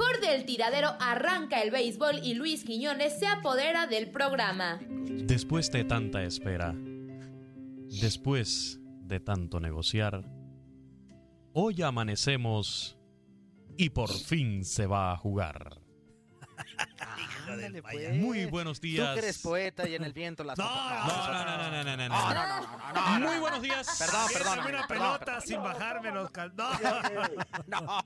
Mejor del tiradero arranca el béisbol y Luis Quiñones se apodera del programa. Después de tanta espera, después de tanto negociar, hoy amanecemos y por fin se va a jugar. Ándale, pues. Muy buenos días. Tú que eres poeta y en el viento las No, no, no, no, no, no, no, no, No, no. no, no, no, no, Muy no. buenos días. Perdón, perdón. Una pelota sin bajarme los cal... No.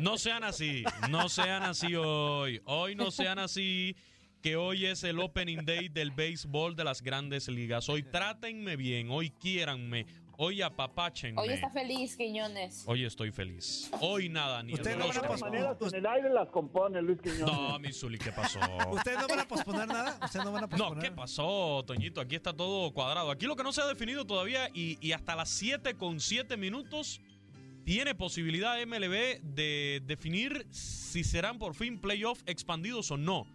No sean así, no sean así hoy. Hoy no sean así, que hoy es el opening day del béisbol de las grandes ligas. Hoy trátenme bien, hoy quiéranme, hoy apapáchenme. Hoy está feliz, Quiñones. Hoy estoy feliz. Hoy nada, ni Ustedes el no van a posponer, En el aire las compone Luis Quiñones. No, mi Zuli, ¿qué pasó? ¿Ustedes no van a posponer nada? ¿Ustedes no van a No, posponer? ¿qué pasó, Toñito? Aquí está todo cuadrado. Aquí lo que no se ha definido todavía y, y hasta las 7 con 7 minutos tiene posibilidad MLB de definir si serán por fin playoffs expandidos o no.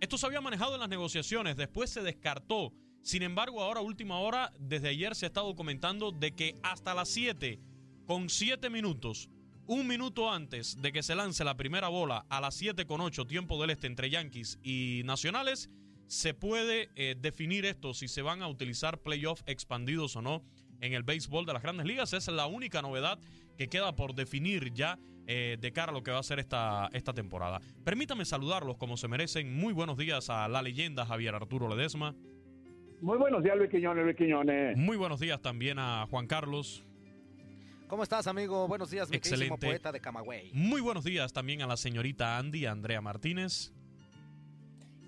Esto se había manejado en las negociaciones, después se descartó. Sin embargo, ahora última hora, desde ayer se ha estado comentando de que hasta las 7 con 7 minutos, un minuto antes de que se lance la primera bola a las 7 con 8 tiempo del este entre Yankees y Nacionales, se puede eh, definir esto, si se van a utilizar playoffs expandidos o no en el béisbol de las grandes ligas. Esa es la única novedad que queda por definir ya eh, de cara a lo que va a ser esta, esta temporada. Permítame saludarlos como se merecen. Muy buenos días a la leyenda Javier Arturo Ledesma. Muy buenos días, Luis Quiñones, Luis Quiñones. Muy buenos días también a Juan Carlos. ¿Cómo estás, amigo? Buenos días, mi Excelente. poeta de Camagüey. Muy buenos días también a la señorita Andy Andrea Martínez.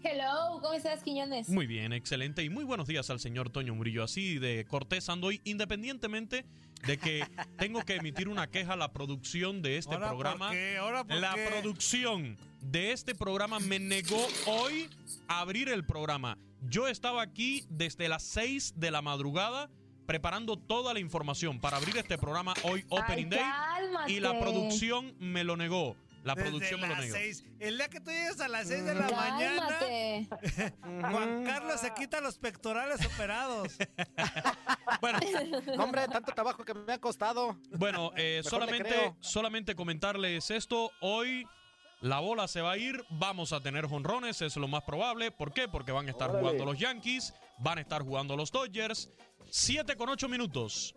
Hello, ¿cómo estás, Quiñones? Muy bien, excelente. Y muy buenos días al señor Toño Murillo. Así de cortés ando hoy, independientemente de que tengo que emitir una queja a la producción de este ¿Ahora por programa. qué? ¿Ahora por la qué? producción de este programa me negó hoy a abrir el programa. Yo estaba aquí desde las 6 de la madrugada preparando toda la información para abrir este programa hoy, Opening Day. cálmate. Y la producción me lo negó. La Desde producción me lo las negó. seis. El día que tú llegues a las 6 de la mañana. Juan Carlos se quita los pectorales operados. Bueno, No, hombre, tanto trabajo que me ha costado. Bueno, eh, Mejor le solamente, creo. solamente comentarles esto. Hoy la bola se va a ir. Vamos a tener jonrones, es lo más probable. ¿Por qué? Porque van a estar Órale. jugando los Yankees, van a estar jugando los Dodgers. 7 con 8 minutos.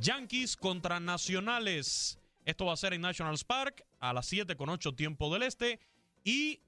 Yankees contra Nacionales. Esto va a ser en Nationals Park a las 7 con 8 tiempo del este. Y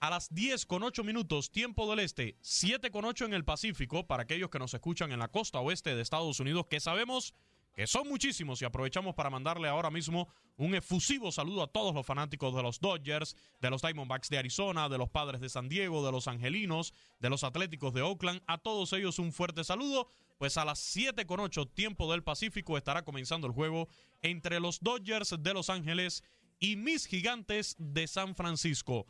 a las 10 con 8 minutos tiempo del este, 7 con 8 en el Pacífico, para aquellos que nos escuchan en la costa oeste de Estados Unidos, que sabemos que son muchísimos y aprovechamos para mandarle ahora mismo un efusivo saludo a todos los fanáticos de los Dodgers, de los Diamondbacks de Arizona, de los Padres de San Diego, de los Angelinos, de los Atléticos de Oakland, a todos ellos un fuerte saludo. pues a las 7 con 8 tiempo del Pacífico estará comenzando el juego entre los Dodgers de Los Ángeles y mis gigantes de San Francisco.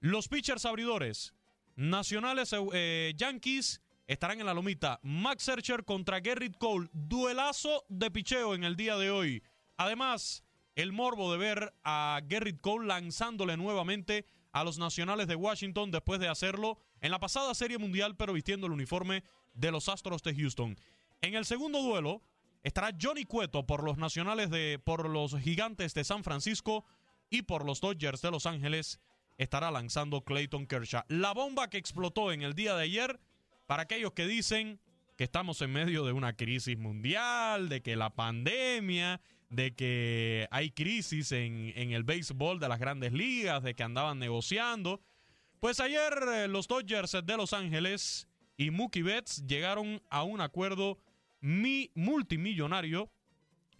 Los pitchers abridores, nacionales eh, Yankees, estarán en la lomita. Max Scherzer contra Gerrit Cole. Duelazo de picheo en el día de hoy. Además, el morbo de ver a Gerrit Cole lanzándole nuevamente a los nacionales de Washington después de hacerlo en la pasada Serie Mundial, pero vistiendo el uniforme de los Astros de Houston. En el segundo duelo estará Johnny Cueto por los nacionales de por los Gigantes de San Francisco y por los Dodgers de Los Ángeles estará lanzando Clayton Kershaw. La bomba que explotó en el día de ayer para aquellos que dicen que estamos en medio de una crisis mundial, de que la pandemia, de que hay crisis en, el béisbol de las grandes ligas, de que andaban negociando. Pues ayer eh, los Dodgers de Los Ángeles y Mookie Betts llegaron a un acuerdo mi multimillonario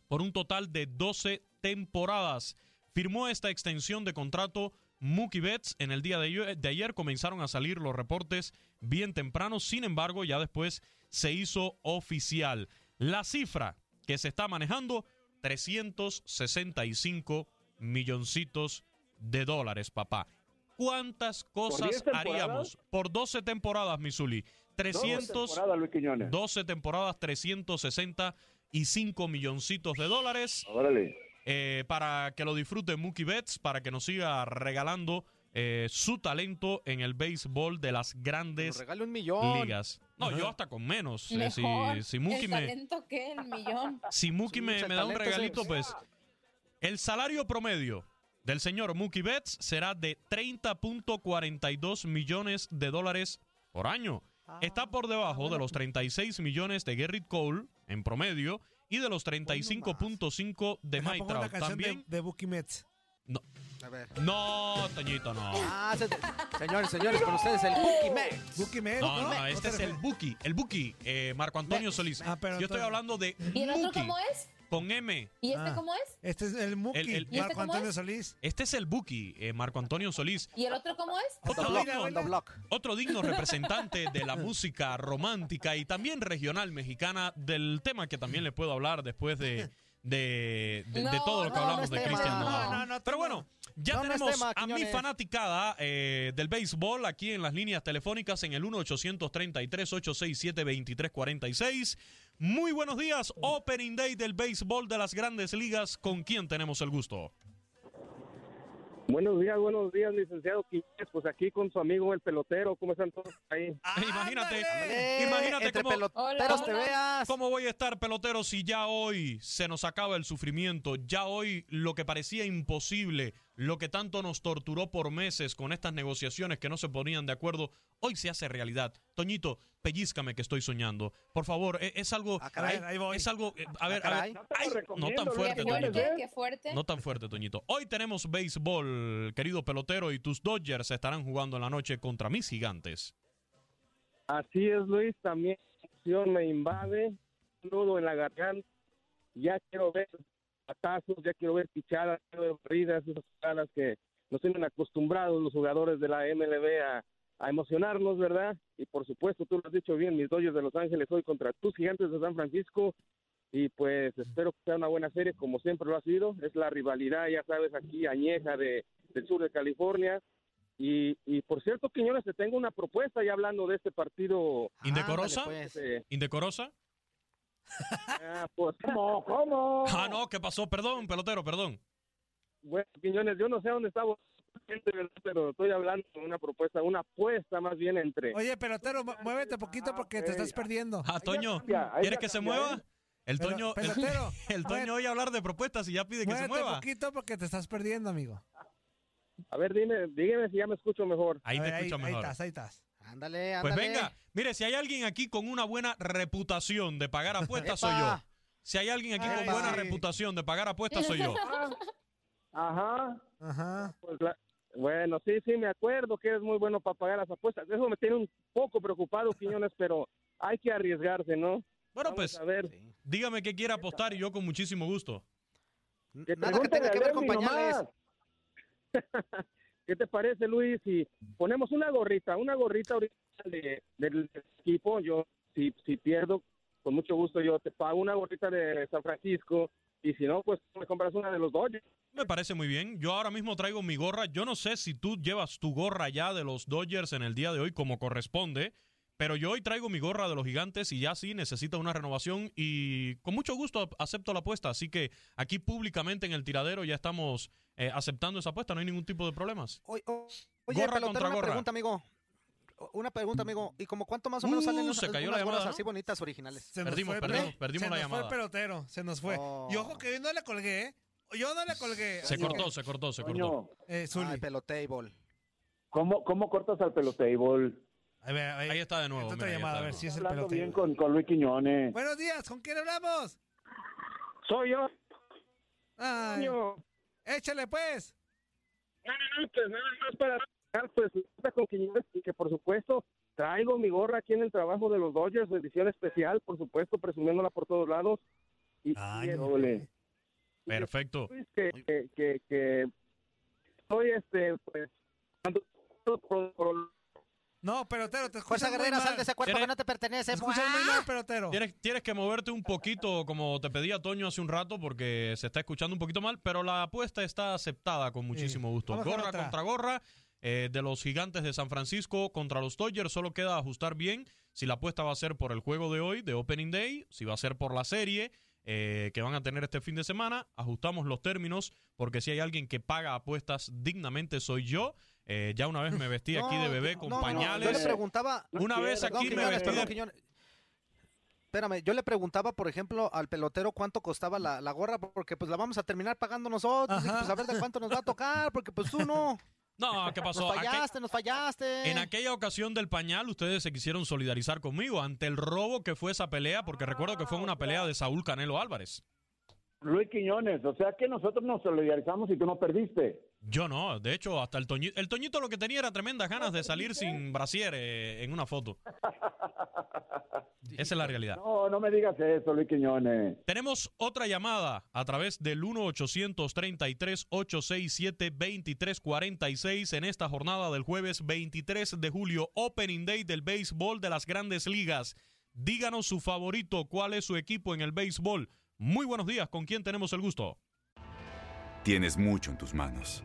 por un total de 12 temporadas. Firmó esta extensión de contrato Mookie Betts. En el día de, de ayer comenzaron a salir los reportes bien temprano, sin embargo ya después se hizo oficial. La cifra que se está manejando 365 milloncitos de dólares, papá. ¿Cuántas cosas ¿Por haríamos por 12 temporadas, Misuli? 300, 12 12 temporadas, 365 milloncitos de dólares. Órale. Eh, para que lo disfrute Mookie Betts, para que nos siga regalando eh, su talento en el béisbol de las grandes regale un millón. ligas. No, yo hasta con menos. Eh, Mejor. si, si Mookie ¿El me, talento qué? ¿El millón? si Mookie Sí, me, me da un regalito, pues el salario promedio del señor Mookie Betts será de 30.42 millones de dólares por año. Está por debajo de los 36 millones de Gerrit Cole en promedio y de los 35.5 de Trout. canción de, También. de Bucky Mets. No, A ver. no, Toñito, no. Ah, se- señores, señores, con ustedes el Buki Max. Bucky Mets. No, no, no, este te es el? Buki, el Buki, eh, Marco Antonio Solís. Ah, pero Yo estoy hablando de ¿Y el otro cómo es? Con M. ¿Y este Ah. cómo es? Este es el Muki, El- el- ¿Y este Marco cómo Antonio es? Solís. Este es el Buki, eh, Marco Antonio Solís. ¿Y el otro cómo es? Otro digno, block, otro digno representante de la música romántica y también regional mexicana, del tema que también le puedo hablar después de, de, de- de No, todo lo que no, hablamos no de tema. Cristian No, Nodal. no, no, Pero tema. bueno, ya No, tenemos a mi fanaticada eh, del béisbol aquí en las líneas telefónicas en el 1-833-867-2346. Muy buenos días, Opening Day del béisbol de las grandes ligas. ¿Con quién tenemos el gusto? Buenos días, buenos días, licenciado Quiñones. Pues aquí con su amigo el pelotero. ¿Cómo están todos ahí? Imagínate, Ándale. imagínate Entre cómo, peloteros Hola, te hola. veas. ¿Cómo voy a estar, pelotero, si ya hoy se nos acaba el sufrimiento? Ya hoy lo que parecía imposible, lo que tanto nos torturó por meses con estas negociaciones que no se ponían de acuerdo, hoy se hace realidad. Toñito, pellízcame que estoy soñando. Por favor, e- es, algo... Ah, caray. Ahí voy. Es algo... eh, A ver, Ah, a ver. caray. No ay, tan fuerte, Toñito. fuerte, qué fuerte. No tan fuerte, Toñito. Hoy tenemos béisbol, querido pelotero, y tus Dodgers estarán jugando en la noche contra mis gigantes. Así es, Luis. También la me invade. Un nudo en la garganta. Ya quiero ver patazos, ya quiero ver pichadas, quiero ver barridas, esas jugadas que nos tienen acostumbrados los jugadores de la MLB a, a emocionarnos, ¿verdad? Y por supuesto, tú lo has dicho bien, mis Dodgers de Los Ángeles hoy contra tus gigantes de San Francisco. Y pues espero que sea una buena serie, como siempre lo ha sido. Es la rivalidad, ya sabes, aquí añeja de, del sur de California. Y, y por cierto, Quiñones, te tengo una propuesta ya hablando de este partido. ¿Indecorosa? Ándale, pues. eh, ¿Indecorosa? Ah, pues, ¿cómo? ¿Cómo? Ah, no, ¿qué pasó? Perdón, pelotero, perdón. Bueno, Quiñones, yo no sé dónde estaba, pero estoy hablando de una propuesta, una apuesta más bien entre... Oye, pelotero, mu- muévete poquito porque te estás perdiendo. Ah, Toño, cambia, ahí ¿quieres que se mueva? ¿eh? El Pero, Toño, el, pelotero, el Toño oye hablar de propuestas y ya pide que se Muévete mueva. poquito porque te estás perdiendo, amigo. A ver, dime, dígame si ya me escucho mejor. Ahí A te ver, escucho ahí, mejor. estás, ahí estás. Ándale, Pues venga, mire, si hay alguien aquí con una buena reputación de pagar apuestas, soy yo. Si hay alguien aquí Ay, con buena sí. reputación de pagar apuestas, soy yo. Ajá, Ajá. pues la- bueno, sí, sí, me acuerdo que eres muy bueno para pagar las apuestas. Eso me tiene un poco preocupado, Quiñones, pero hay que arriesgarse, ¿no? Bueno, Vamos pues, a ver. Sí. dígame qué quiere apostar y yo con muchísimo gusto. Que Nada que tenga pregúntale que a ver con Lemmy pañales. ¿Qué te parece, Luis? Si ponemos una gorrita, una gorrita ahorita de- del equipo, yo si, si pierdo, con mucho gusto yo te pago una gorrita de San Francisco y si no, pues me compras una de los Dodgers. Me parece muy bien. Yo ahora mismo traigo mi gorra. Yo no sé si tú llevas tu gorra ya de los Dodgers en el día de hoy como corresponde, pero yo hoy traigo mi gorra de los gigantes y ya sí necesita una renovación y con mucho gusto acepto la apuesta. Así que aquí públicamente en el tiradero ya estamos eh, aceptando esa apuesta, no hay ningún tipo de problemas. Oye, Gorra pelotero, contra una gorra. pregunta, amigo. Una pregunta, amigo. ¿Y como cuánto más o menos salen Uh, unas, se cayó unas la gorras llamada, así bonitas originales? Se nos Perdimos, fue, perdimos, se la nos llamada. fue el pelotero, se nos fue. Oh. Y ojo que yo no le colgué, ¿eh? Yo no le colgué. Se cortó, que- se cortó, se cortó. Eh. Ay, pelotable. ¿Cómo, cómo cortas al pelotable? A ver, ahí, Ahí está de nuevo. otra mira, ahí llamada, está a ver si es el Hablando pelotero. bien con, con Luis Quiñones. Buenos días, ¿con quién hablamos? Soy yo. Ay, échale pues. No, no, no, pues nada más para pues con Quiñones y que por supuesto traigo mi gorra aquí en el trabajo de los Dodgers, edición especial, por supuesto, presumiéndola por todos lados. Y Ay, y no. doble. Perfecto. Luis, que, que, que, que soy este, pues, por- por- No, pelotero, te Fuerza escuchas muy Guerrera, sal de ese cuerpo que no te pertenece. Te escuchas muy mal, pelotero. Tienes, tienes que moverte un poquito, como te pedía Toño hace un rato, porque se está escuchando un poquito mal, pero la apuesta está aceptada con muchísimo gusto. Vamos Gorra contra gorra eh, de los gigantes de San Francisco contra los Dodgers. Solo queda ajustar bien si la apuesta va a ser por el juego de hoy, de Opening Day, si va a ser por la serie eh, que van a tener este fin de semana. Ajustamos los términos, porque si hay alguien que paga apuestas dignamente, soy yo. Eh, ya una vez me vestí aquí de bebé con no, no, pañales. yo le preguntaba. Una vez Perdón, aquí me Quiñones, vestí de Quiñones. Espérame, yo le preguntaba, por ejemplo, al pelotero cuánto costaba la, la gorra, porque pues la vamos a terminar pagando nosotros, y pues a ver de cuánto nos va a tocar, porque pues tú no. No, ¿qué Nos pasó? Aquel- fallaste, nos fallaste. En aquella ocasión del pañal, ustedes se quisieron solidarizar conmigo ante el robo que fue esa pelea, porque recuerdo que fue una pelea de Saúl Canelo Álvarez. Luis Quiñones, o sea que nosotros nos solidarizamos y tú no perdiste. Yo no, de hecho, hasta el Toñito, el Toñito lo que tenía era tremendas ganas de salir sin brasier eh, en una foto. Esa es la realidad. No, no me digas eso, Luis Quiñones. Tenemos otra llamada a través del 1-833-867-2346 en esta jornada del jueves 23 de julio, Opening Day del béisbol de las grandes ligas. Díganos su favorito, cuál es su equipo en el béisbol. Muy buenos días, ¿con quién tenemos el gusto? Tienes mucho en tus manos.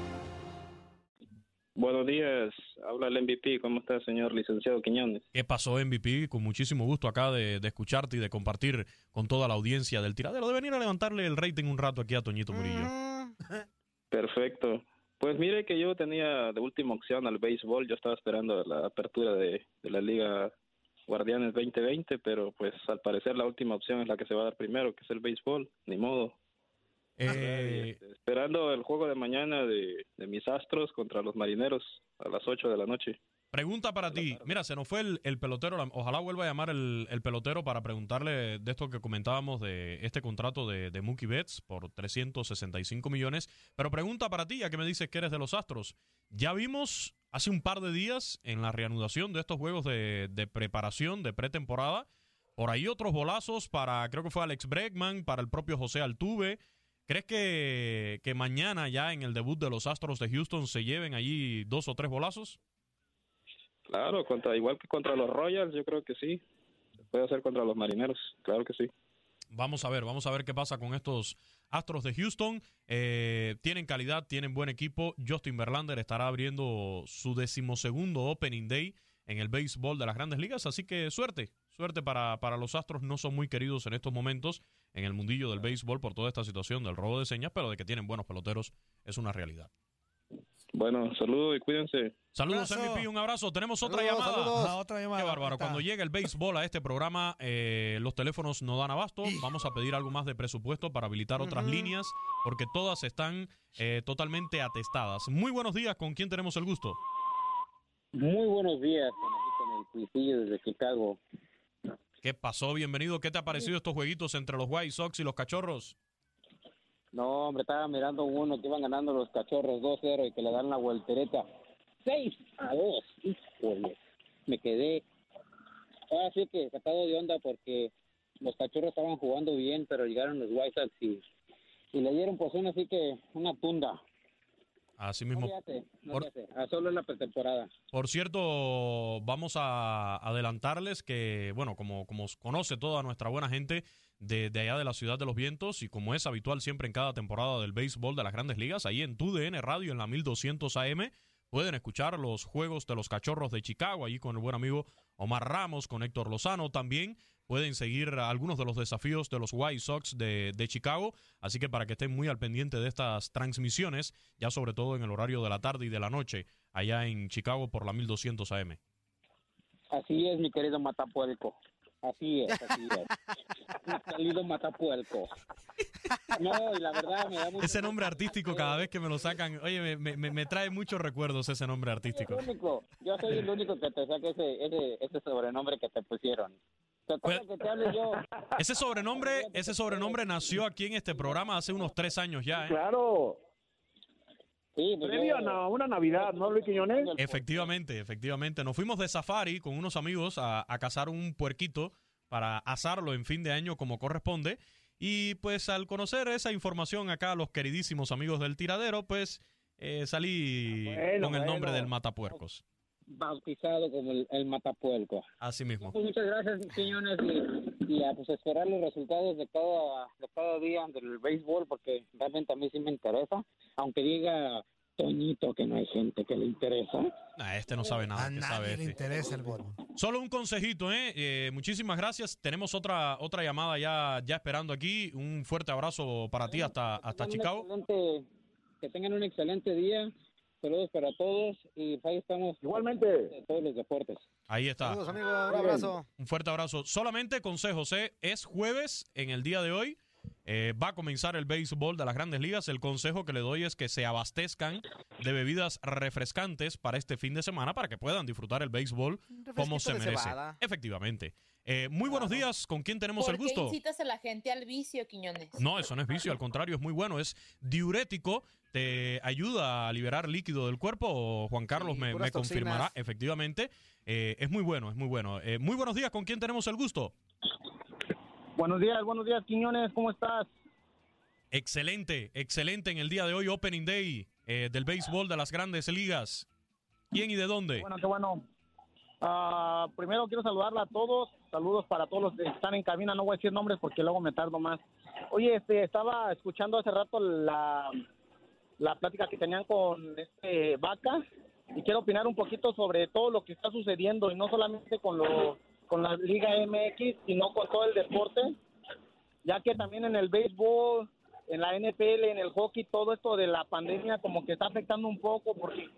Buenos días, habla el MVP. ¿Cómo está, señor licenciado Quiñones? ¿Qué pasó, MVP? Con muchísimo gusto acá de, de escucharte y de compartir con toda la audiencia del tiradero, de venir a levantarle el rating un rato aquí a Toñito Murillo. Perfecto. Pues mire que yo tenía de última opción al béisbol. Yo estaba esperando la apertura de, de la Liga Guardianes 2020, pero pues al parecer la última opción es la que se va a dar primero, que es el béisbol. Ni modo. Eh, esperando el juego de mañana de, de mis Astros contra los Marineros a las 8 de la noche. Pregunta para ti. Mira, se nos fue el, el pelotero. Ojalá vuelva a llamar el, el pelotero para preguntarle de esto que comentábamos de este contrato de, de Mookie Betts por 365 millones. Pero pregunta para ti, ya que me dices que eres de los Astros. Ya vimos hace un par de días en la reanudación de estos juegos de, de preparación, de pretemporada, por ahí otros bolazos para, creo que fue Alex Bregman, para el propio José Altuve. ¿Crees que, que mañana ya en el debut de los Astros de Houston se lleven allí dos o tres bolazos? Claro, contra igual que contra los Royals, yo creo que sí. Se puede hacer contra los Marineros, claro que sí. Vamos a ver, vamos a ver qué pasa con estos Astros de Houston. Eh, tienen calidad, tienen buen equipo. Justin Verlander estará abriendo su decimosegundo Opening Day en el béisbol de las grandes ligas, así que suerte, suerte para, para los Astros. No son muy queridos en estos momentos en el mundillo del béisbol por toda esta situación del robo de señas, pero de que tienen buenos peloteros es una realidad. Bueno, saludos y cuídense. Saludos. MVP, un abrazo. Tenemos otra Saludos, llamada. saludos. Otra llamada. Qué bárbaro. Cuando llega el béisbol a este programa, eh, los teléfonos no dan abasto. Vamos a pedir algo más de presupuesto para habilitar otras líneas, porque todas están eh, totalmente atestadas. Muy buenos días. ¿Con quién tenemos el gusto? Muy buenos días, con aquí con el Cuisillo desde Chicago. ¿Qué pasó? Bienvenido. ¿Qué te ha parecido estos jueguitos entre los White Sox y los Cachorros? No, hombre, estaba mirando uno que iban ganando los cachorros 2-0 y que le dan la voltereta 6 a 2. Híjole, me quedé. Ahora sí que sacado de onda porque los cachorros estaban jugando bien, pero llegaron los White Sox y, y le dieron pues una así que una tunda. Así mismo. hace, no Por- hace. Solo en la pretemporada. Por cierto, vamos a adelantarles que, bueno, como, como conoce toda nuestra buena gente de, de allá de la Ciudad de los Vientos y como es habitual siempre en cada temporada del béisbol de las grandes ligas, ahí en TUDN Radio en la 1200 AM pueden escuchar los juegos de los cachorros de Chicago, allí con el buen amigo Omar Ramos, con Héctor Lozano. También pueden seguir algunos de los desafíos de los White Sox de, de Chicago, así que para que estén muy al pendiente de estas transmisiones, ya sobre todo en el horario de la tarde y de la noche, allá en Chicago por la 1200 AM. Así es, mi querido Matapuelco. Así es, así es. mi querido Matapuelco. No, y la verdad me da mucho Ese nombre artístico, cada vez que me lo sacan, oye, me, me- me trae muchos recuerdos ese nombre artístico. el único. Yo soy el único que te saca ese, ese, ese sobrenombre que te pusieron. Te acuerdas que te hable yo. Ese sobrenombre, ese sobrenombre nació aquí en este programa hace unos tres años ya. ¿eh? Claro. Sí, pues Previo a na- una Navidad, ¿no, Luis Quiñones? Efectivamente, efectivamente. Nos fuimos de safari con unos amigos a, a cazar un puerquito para asarlo en fin de año como corresponde. Y pues al conocer esa información acá, los queridísimos amigos del tiradero, pues eh, salí Bueno, con el nombre bueno. del matapuercos. Bautizado como el, el Matapuelco. Así mismo. Pues muchas gracias, Quiñones, y, a pues, esperar los resultados de cada, de cada día del béisbol, porque realmente a mí sí me interesa. Aunque diga Toñito que no hay gente que le interesa. Nah, este no sabe nada. A ¿qué nadie sabe le este? interesa el béisbol. Solo un consejito, ¿eh? Eh, Muchísimas gracias. Tenemos otra otra llamada ya, ya esperando aquí. Un fuerte abrazo para ti hasta, hasta Chicago. que tengan un excelente día. Saludos para todos y ahí estamos. Igualmente. De todos los deportes. Ahí está. Saludos, amigo. Un abrazo. Un fuerte abrazo. Solamente consejos, ¿eh? Es jueves en el día de hoy. Eh, va a comenzar el béisbol de las grandes ligas. El consejo que le doy es que se abastezcan de bebidas refrescantes para este fin de semana para que puedan disfrutar el béisbol como se merece. cebada. Efectivamente. Eh, muy buenos días. ¿Con quién tenemos ¿Por el qué gusto? incitas a la gente al vicio, Quiñones? No, eso no es vicio, al contrario, es muy bueno, es diurético, te ayuda a liberar líquido del cuerpo, Juan Carlos me, confirmará, toxinas. efectivamente, Eh, es muy bueno, es muy bueno. Eh, muy buenos días, ¿con quién tenemos el gusto? Buenos días, buenos días, Quiñones, ¿cómo estás? Excelente, excelente en el día de hoy, Opening Day eh, del béisbol de las grandes ligas. ¿Quién y de dónde? Bueno, qué bueno. Ah, primero quiero saludarla a todos. Saludos para todos los que están en cabina. No voy a decir nombres porque luego me tardo más. Oye, este, estaba escuchando hace rato la, la plática que tenían con este Vaca y quiero opinar un poquito sobre todo lo que está sucediendo y no solamente con lo con la Liga MX, sino con todo el deporte, ya que también en el béisbol, en la NFL, en el hockey, todo esto de la pandemia como que está afectando un poco porque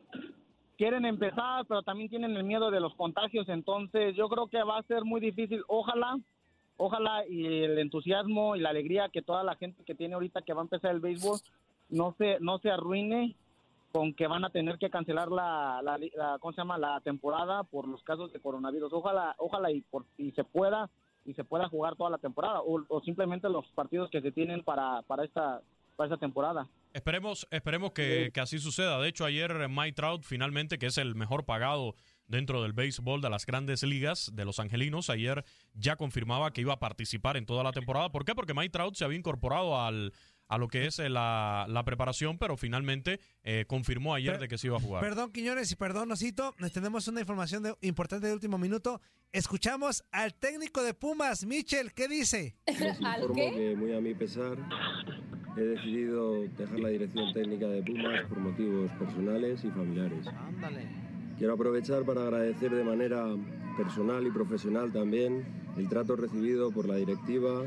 quieren empezar, pero también tienen el miedo de los contagios, entonces yo creo que va a ser muy difícil. Ojalá, ojalá y el entusiasmo y la alegría que toda la gente que tiene ahorita que va a empezar el béisbol no se no se arruine con que van a tener que cancelar la, la, la- ¿cómo se llama? la temporada por los casos de coronavirus. Ojalá, ojalá y por y se pueda y se pueda jugar toda la temporada o, o simplemente los partidos que se tienen para para esta para esta temporada. Esperemos, esperemos que, que así suceda. De hecho, ayer Mike Trout, finalmente, que es el mejor pagado dentro del béisbol de las grandes ligas de los angelinos, ayer ya confirmaba que iba a participar en toda la temporada. ¿Por qué? Porque Mike Trout se había incorporado al, a lo que es eh, la, la preparación, pero finalmente eh, confirmó ayer de que se iba a jugar. Perdón, Quiñones, y perdón, Osito. nos Tenemos una información de- importante de último minuto. Escuchamos al técnico de Pumas, Michel. ¿Qué dice? informo que muy a mi pesar he decidido dejar la dirección técnica de Pumas por motivos personales y familiares. Quiero aprovechar para agradecer de manera personal y profesional también el trato recibido por la directiva,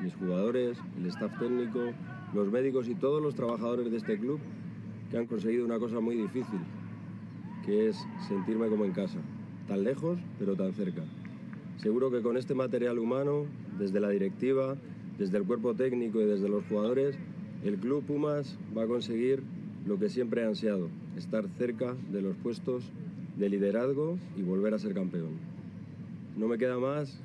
mis jugadores, el staff técnico, los médicos y todos los trabajadores de este club que han conseguido una cosa muy difícil, que es sentirme como en casa, tan lejos pero tan cerca. Seguro que con este material humano, desde la directiva, desde el cuerpo técnico y desde los jugadores, el Club Pumas va a conseguir lo que siempre ha ansiado, estar cerca de los puestos de liderazgo y volver a ser campeón. No me queda más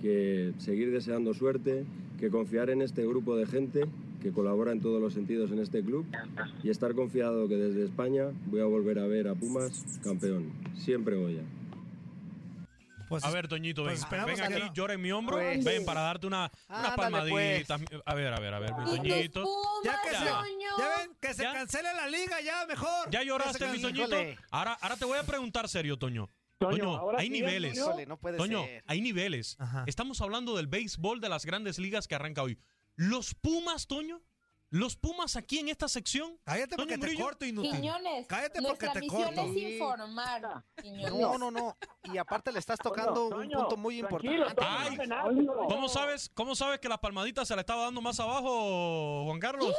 que seguir deseando suerte, que confiar en este grupo de gente que colabora en todos los sentidos en este club y estar confiado que desde España voy a volver a ver a Pumas campeón. Siempre Goya. a ver, Toñito, ven, pues ven aquí, no. llora en mi hombro. Pues. ven para darte una, una Ándale, pues. palmadita. A ver, a ver, a ver, mi Toñito. Ya que Ya. se, ya ven, que se cancele la liga ya mejor. ¿Ya lloraste, mi. Toñito? Ahora, ahora te voy a preguntar serio, Toño. Toño, Toño, hay sí, niveles. Toño. Híjole, no puede Toño, ser. hay niveles. Estamos hablando del béisbol de las grandes ligas que arranca hoy. Los Pumas, Toño. Los Pumas aquí en esta sección. Cállate porque te corto, inútil. Quiñones, Cállate nuestra porque te misión corto. es informar. Quiñones. No, no, no. Y aparte le estás tocando un punto muy importante. Ay, ¿cómo sabes, ¿Cómo sabes que las palmaditas se le estaba dando más abajo, Juan Carlos?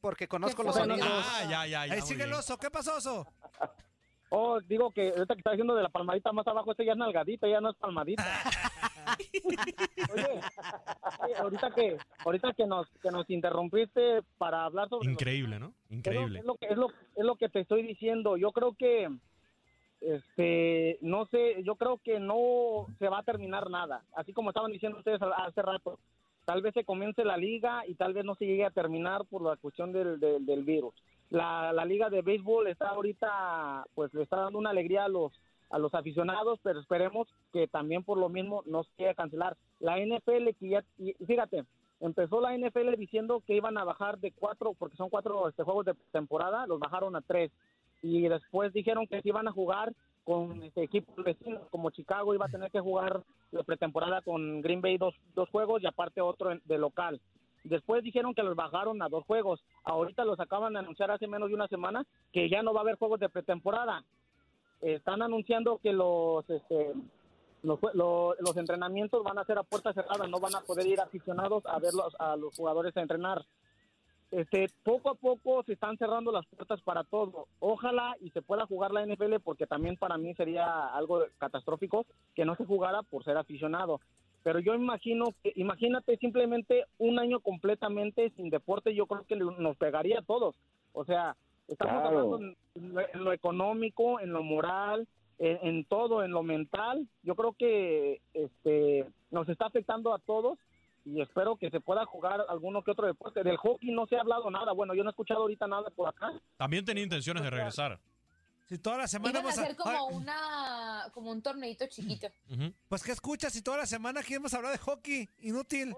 Porque conozco los sonidos. Ah, ya, ya, ya. Ahí sigue el oso. ¿Qué pasó, oso? Oh, digo que ahorita que está diciendo de la palmadita más abajo, este ya es nalgadita, ya no es palmadita. Oye, oye, ahorita que ahorita que nos que nos interrumpiste para hablar sobre los- Increíble, ¿no? Increíble. Es lo, que, es, lo, es lo que te estoy diciendo. Yo creo que, este, no sé, yo creo que no se va a terminar nada. Así como estaban diciendo ustedes hace rato. Tal vez se comience la liga y tal vez no se llegue a terminar por la cuestión del, del, del virus. La, la liga de béisbol está ahorita, pues le está dando una alegría a los a los aficionados, pero esperemos que también por lo mismo no se llegue a cancelar. La NFL, que ya, fíjate, empezó la NFL diciendo que iban a bajar de cuatro, porque son cuatro este, juegos de temporada, los bajaron a tres. Y después dijeron que se iban a jugar con este, equipos vecinos, como Chicago iba a tener que jugar la pretemporada con Green Bay dos, dos juegos y aparte otro de local. Después dijeron que los bajaron a dos juegos. Ahorita los acaban de anunciar hace menos de una semana que ya no va a haber juegos de pretemporada. Están anunciando que los este, los, los entrenamientos van a ser a puerta cerrada, no van a poder ir aficionados a ver a los jugadores a entrenar. Este, poco a poco se están cerrando las puertas para todo. Ojalá y se pueda jugar la NFL porque también para mí sería algo catastrófico que no se jugara por ser aficionado. Pero yo imagino que, imagínate simplemente un año completamente sin deporte, yo creo que nos pegaría a todos. O sea, estamos Claro. hablando en lo, en lo económico, en lo moral, en, en todo, en lo mental. Yo creo que este nos está afectando a todos y espero que se pueda jugar alguno que otro deporte. Del hockey no se ha hablado nada. Bueno, yo no he escuchado ahorita nada por acá. También tenía intenciones de regresar. Si toda la semana Iban a hacer como Ay, una como un torneito chiquito. Pues ¿qué escuchas si toda la semana aquí hemos hablado de hockey? Inútil.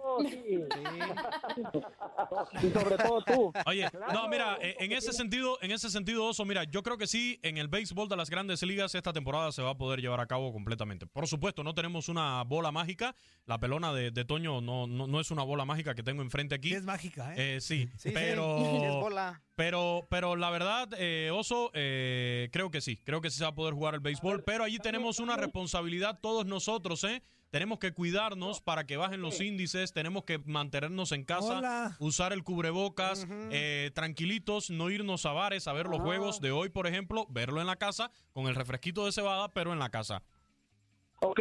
Y sobre todo tú. Oye, no, mira, eh, en ese sentido, en ese sentido, Oso, mira, yo creo que sí, en el béisbol de las grandes ligas esta temporada se va a poder llevar a cabo completamente. Por supuesto, no tenemos una bola mágica. La pelona de, de Toño no, no, no es una bola mágica que tengo enfrente aquí. Es mágica, ¿eh? Eh, sí, Sí, sí, pero... sí, es bola. Pero, pero la verdad, eh, Oso, eh, creo que sí, creo que sí se va a poder jugar el béisbol, pero allí tenemos una responsabilidad todos nosotros, ¿eh? Tenemos que cuidarnos para que bajen los índices, tenemos que mantenernos en casa, Hola. usar el cubrebocas, eh, tranquilitos, no irnos a bares a ver los juegos de hoy, por ejemplo, verlo en la casa, con el refresquito de cebada, pero en la casa. Ok,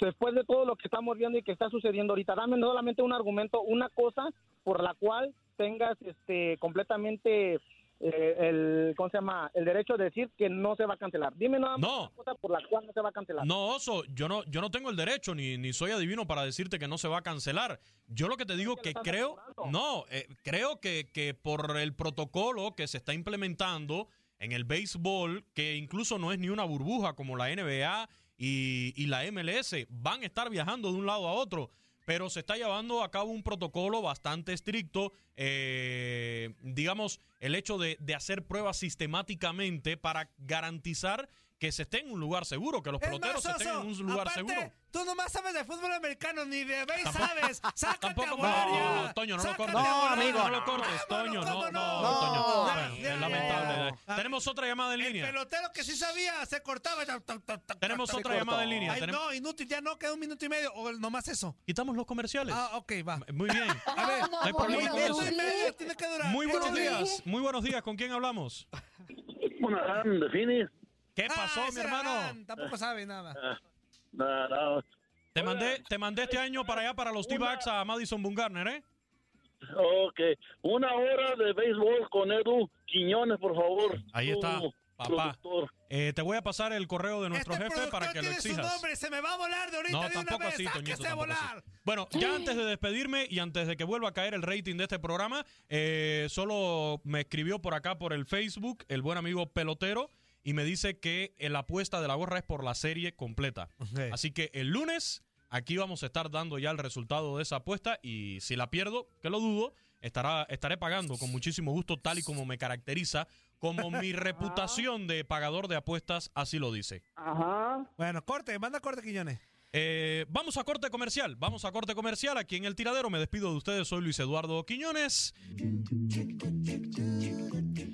después de todo lo que estamos viendo y que está sucediendo ahorita, dame solamente un argumento, una cosa por la cual tengas este completamente eh, el ¿cómo se llama? el derecho de decir que no se va a cancelar. Dime nada más No. una cosa por la cual no se va a cancelar. No, Oso, yo no, yo no tengo el derecho ni, ni soy adivino para decirte que no se va a cancelar. Yo lo que te digo que creo, no, eh, creo que, que por el protocolo que se está implementando en el béisbol, que incluso no es ni una burbuja como la NBA y, y la MLS, van a estar viajando de un lado a otro. Pero se está llevando a cabo un protocolo bastante estricto, eh, digamos, el hecho de, de hacer pruebas sistemáticamente para garantizar que se esté en un lugar seguro, que los Es peloteros más, estén en un lugar aparte, seguro. Tú nomás sabes de fútbol americano, ni de béis sabes. Sácate Tampoco, a no, volar ya. no, Toño, no lo cortes. a volar. amigo, No lo cortes, Toño, no, no, no? Toño. No, lamentable. Tenemos otra llamada en El línea. pelotero que sí sabía, se cortaba. ta, ta, ta, ta, Tenemos otra llamada en línea, Ay, tenemos- no, inútil, ya no, queda un minuto y medio. O nomás eso. Quitamos los comerciales. Ah, ok, va. Muy bien. A ver, No hay problema con eso. y medio tiene que durar. Muy buenos días, muy buenos días. ¿Con quién hablamos? Bueno, Adán de Finis. ¿Qué pasó, Ah, mi ese hermano? Tampoco sabe nada. Ah, no, no. Te mandé, te mandé este año para allá, para los T-Backs, a Madison Bungarner, ¿eh? Ok, una hora de béisbol con Edu Quiñones, por favor. Ahí está. Papá, eh, te voy a pasar el correo de nuestro Este jefe para que lo tiene su exijas. nombre, se me va a volar de ahorita No, de una tampoco vez. así, Toñito, tampoco así. volar. Bueno, ya antes de despedirme y antes de que vuelva a caer el rating de este programa, eh, solo me escribió por acá por el Facebook el buen amigo Pelotero y me dice que la apuesta de la gorra es por la serie completa. Así que el lunes aquí vamos a estar dando ya el resultado de esa apuesta y si la pierdo, que lo dudo, estará, estaré pagando con muchísimo gusto tal y como me caracteriza, como mi reputación de pagador de apuestas así lo dice. Ajá. Bueno, corte, manda corte, Quiñones. Eh, vamos a corte comercial, vamos a corte comercial aquí en El Tiradero. Me despido de ustedes, soy Luis Eduardo Quiñones.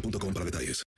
boostmobile.com para detalles.